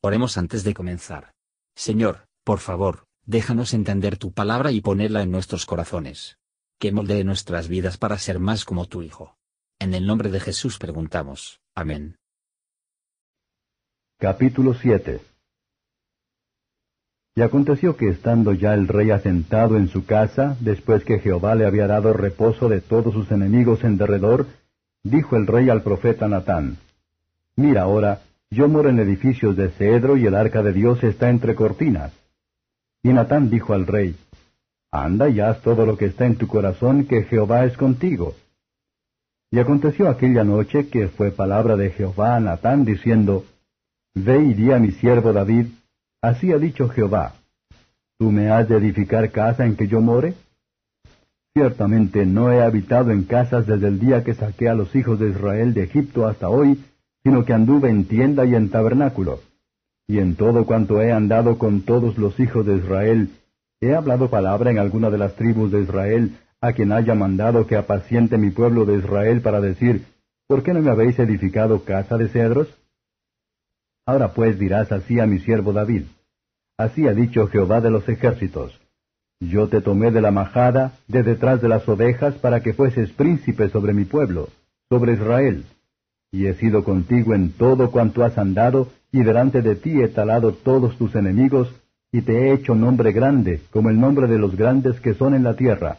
Oremos antes de comenzar. Señor, por favor, déjanos entender tu palabra y ponerla en nuestros corazones. Que moldee nuestras vidas para ser más como tu Hijo. En el nombre de Jesús preguntamos. Amén. Capítulo 7 Y aconteció que estando ya el rey asentado en su casa, después que Jehová le había dado reposo de todos sus enemigos en derredor, dijo el rey al profeta Natán, Mira ahora, yo moro en edificios de cedro y el arca de Dios está entre cortinas. Y Natán dijo al rey, Anda y haz todo lo que está en tu corazón, que Jehová es contigo. Y aconteció aquella noche que fue palabra de Jehová a Natán diciendo, Ve y di a mi siervo David, así ha dicho Jehová, ¿tú me has de edificar casa en que yo more? Ciertamente no he habitado en casas desde el día que saqué a los hijos de Israel de Egipto hasta hoy, sino que anduve en tienda y en tabernáculo. Y en todo cuanto he andado con todos los hijos de Israel, he hablado palabra en alguna de las tribus de Israel, a quien haya mandado que apaciente mi pueblo de Israel para decir, ¿por qué no me habéis edificado casa de cedros? Ahora pues dirás así a mi siervo David, así ha dicho Jehová de los ejércitos, yo te tomé de la majada, de detrás de las ovejas, para que fueses príncipe sobre mi pueblo, sobre Israel y he sido contigo en todo cuanto has andado, y delante de ti he talado todos tus enemigos, y te he hecho nombre grande, como el nombre de los grandes que son en la tierra.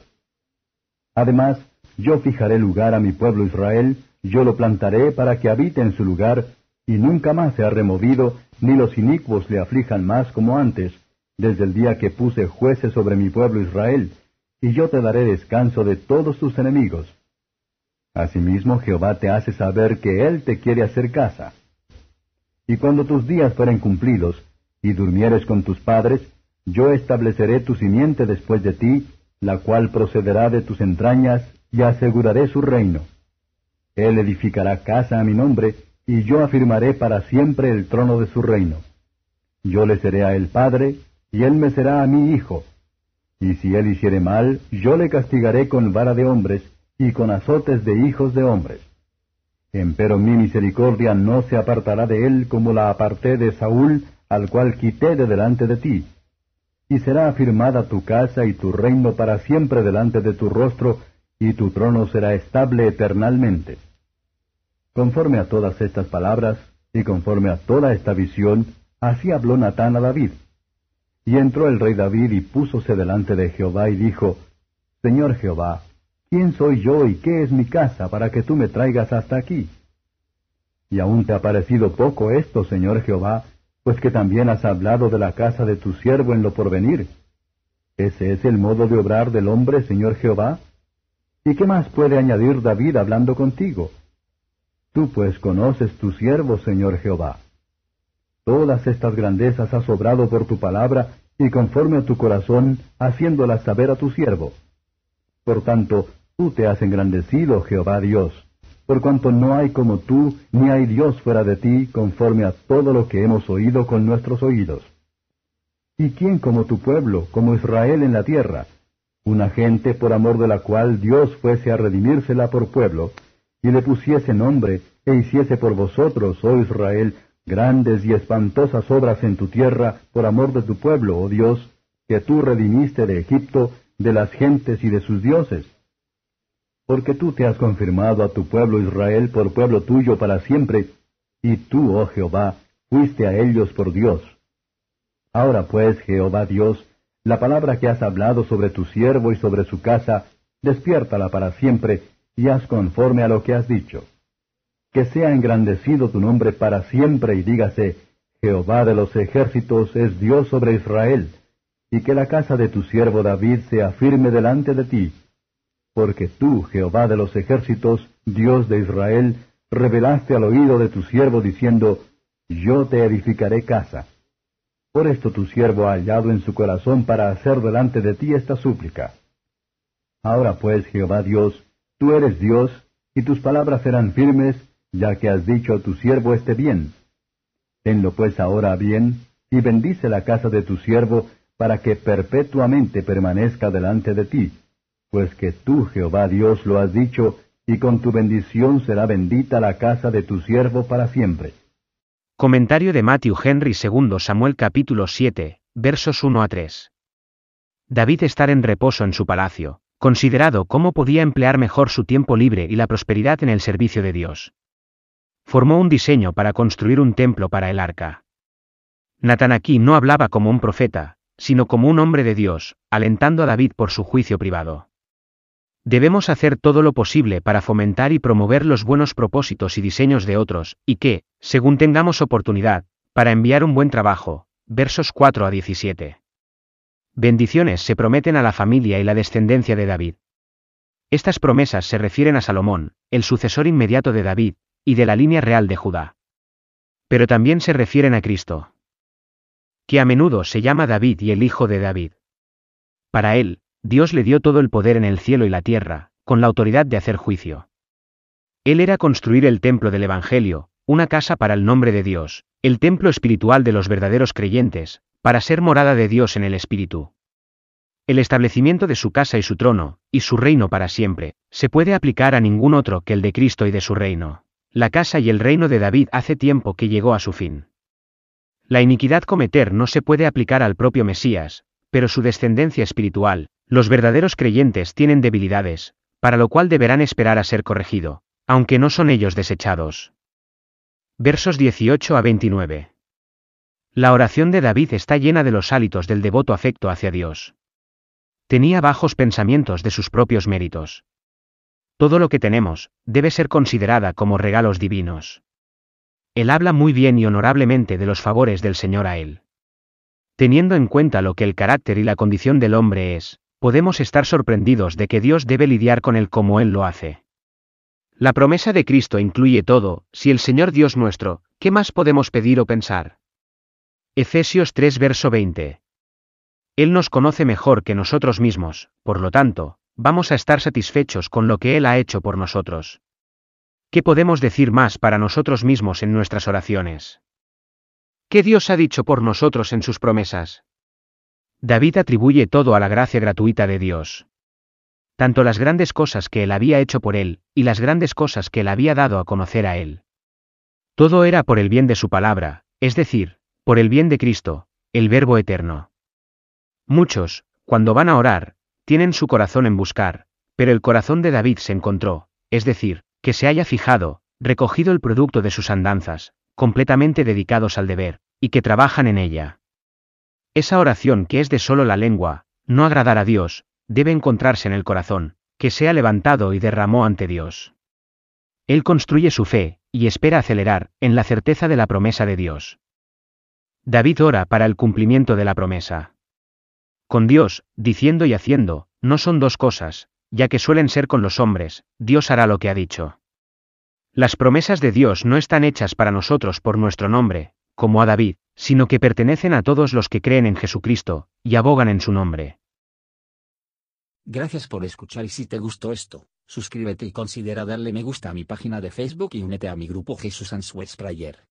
Además, yo fijaré lugar a mi pueblo Israel, yo lo plantaré para que habite en su lugar, y nunca más se ha removido, ni los inicuos le aflijan más como antes, desde el día que puse jueces sobre mi pueblo Israel, y yo te daré descanso de todos tus enemigos. Asimismo Jehová te hace saber que Él te quiere hacer casa. Y cuando tus días fueren cumplidos, y durmieres con tus padres, yo estableceré tu simiente después de ti, la cual procederá de tus entrañas, y aseguraré su reino. Él edificará casa a mi nombre, y yo afirmaré para siempre el trono de su reino. Yo le seré a él padre, y él me será a mi hijo. Y si él hiciere mal, yo le castigaré con vara de hombres, y con azotes de hijos de hombres. Empero mi misericordia no se apartará de él como la aparté de Saúl, al cual quité de delante de ti. Y será afirmada tu casa y tu reino para siempre delante de tu rostro, y tu trono será estable eternalmente. Conforme a todas estas palabras, y conforme a toda esta visión, así habló Natán a David. Y entró el rey David y púsose delante de Jehová y dijo, Señor Jehová, ¿Quién soy yo y qué es mi casa para que tú me traigas hasta aquí? Y aún te ha parecido poco esto, Señor Jehová, pues que también has hablado de la casa de tu siervo en lo porvenir. ¿Ese es el modo de obrar del hombre, Señor Jehová? ¿Y qué más puede añadir David hablando contigo? Tú pues conoces tu siervo, Señor Jehová. Todas estas grandezas has obrado por tu palabra y conforme a tu corazón, haciéndolas saber a tu siervo. Por tanto, Tú te has engrandecido, Jehová Dios, por cuanto no hay como tú, ni hay Dios fuera de ti, conforme a todo lo que hemos oído con nuestros oídos. ¿Y quién como tu pueblo, como Israel en la tierra? Una gente por amor de la cual Dios fuese a redimírsela por pueblo, y le pusiese nombre, e hiciese por vosotros, oh Israel, grandes y espantosas obras en tu tierra, por amor de tu pueblo, oh Dios, que tú redimiste de Egipto, de las gentes y de sus dioses porque tú te has confirmado a tu pueblo Israel por pueblo tuyo para siempre, y tú, oh Jehová, fuiste a ellos por Dios. Ahora pues, Jehová Dios, la palabra que has hablado sobre tu siervo y sobre su casa, despiértala para siempre, y haz conforme a lo que has dicho. Que sea engrandecido tu nombre para siempre, y dígase, Jehová de los ejércitos es Dios sobre Israel, y que la casa de tu siervo David sea firme delante de ti, porque tú, Jehová de los ejércitos, Dios de Israel, revelaste al oído de tu siervo diciendo, Yo te edificaré casa. Por esto tu siervo ha hallado en su corazón para hacer delante de ti esta súplica. Ahora pues, Jehová Dios, tú eres Dios, y tus palabras serán firmes, ya que has dicho a tu siervo este bien. Tenlo pues ahora bien, y bendice la casa de tu siervo, para que perpetuamente permanezca delante de ti pues que tú, Jehová Dios, lo has dicho, y con tu bendición será bendita la casa de tu siervo para siempre. Comentario de Matthew Henry II Samuel capítulo 7, versos 1 a 3. David estar en reposo en su palacio, considerado cómo podía emplear mejor su tiempo libre y la prosperidad en el servicio de Dios. Formó un diseño para construir un templo para el arca. Natán aquí no hablaba como un profeta, sino como un hombre de Dios, alentando a David por su juicio privado. Debemos hacer todo lo posible para fomentar y promover los buenos propósitos y diseños de otros, y que, según tengamos oportunidad, para enviar un buen trabajo. Versos 4 a 17. Bendiciones se prometen a la familia y la descendencia de David. Estas promesas se refieren a Salomón, el sucesor inmediato de David, y de la línea real de Judá. Pero también se refieren a Cristo, que a menudo se llama David y el hijo de David. Para él, Dios le dio todo el poder en el cielo y la tierra, con la autoridad de hacer juicio. Él era construir el templo del Evangelio, una casa para el nombre de Dios, el templo espiritual de los verdaderos creyentes, para ser morada de Dios en el Espíritu. El establecimiento de su casa y su trono, y su reino para siempre, se puede aplicar a ningún otro que el de Cristo y de su reino. La casa y el reino de David hace tiempo que llegó a su fin. La iniquidad cometer no se puede aplicar al propio Mesías, pero su descendencia espiritual, los verdaderos creyentes tienen debilidades, para lo cual deberán esperar a ser corregido, aunque no son ellos desechados. Versos 18 a 29. La oración de David está llena de los hálitos del devoto afecto hacia Dios. Tenía bajos pensamientos de sus propios méritos. Todo lo que tenemos, debe ser considerada como regalos divinos. Él habla muy bien y honorablemente de los favores del Señor a él. Teniendo en cuenta lo que el carácter y la condición del hombre es, podemos estar sorprendidos de que Dios debe lidiar con él como Él lo hace. La promesa de Cristo incluye todo, si el Señor Dios nuestro, ¿qué más podemos pedir o pensar? Efesios 3 verso 20. Él nos conoce mejor que nosotros mismos, por lo tanto, vamos a estar satisfechos con lo que Él ha hecho por nosotros. ¿Qué podemos decir más para nosotros mismos en nuestras oraciones? ¿Qué Dios ha dicho por nosotros en sus promesas? David atribuye todo a la gracia gratuita de Dios. Tanto las grandes cosas que él había hecho por él, y las grandes cosas que él había dado a conocer a él. Todo era por el bien de su palabra, es decir, por el bien de Cristo, el Verbo eterno. Muchos, cuando van a orar, tienen su corazón en buscar, pero el corazón de David se encontró, es decir, que se haya fijado, recogido el producto de sus andanzas, completamente dedicados al deber, y que trabajan en ella. Esa oración que es de solo la lengua, no agradar a Dios, debe encontrarse en el corazón, que sea levantado y derramó ante Dios. Él construye su fe, y espera acelerar, en la certeza de la promesa de Dios. David ora para el cumplimiento de la promesa. Con Dios, diciendo y haciendo, no son dos cosas, ya que suelen ser con los hombres, Dios hará lo que ha dicho. Las promesas de Dios no están hechas para nosotros por nuestro nombre, como a David, sino que pertenecen a todos los que creen en Jesucristo, y abogan en su nombre. Gracias por escuchar y si te gustó esto, suscríbete y considera darle me gusta a mi página de Facebook y únete a mi grupo Jesús Answers Prayer.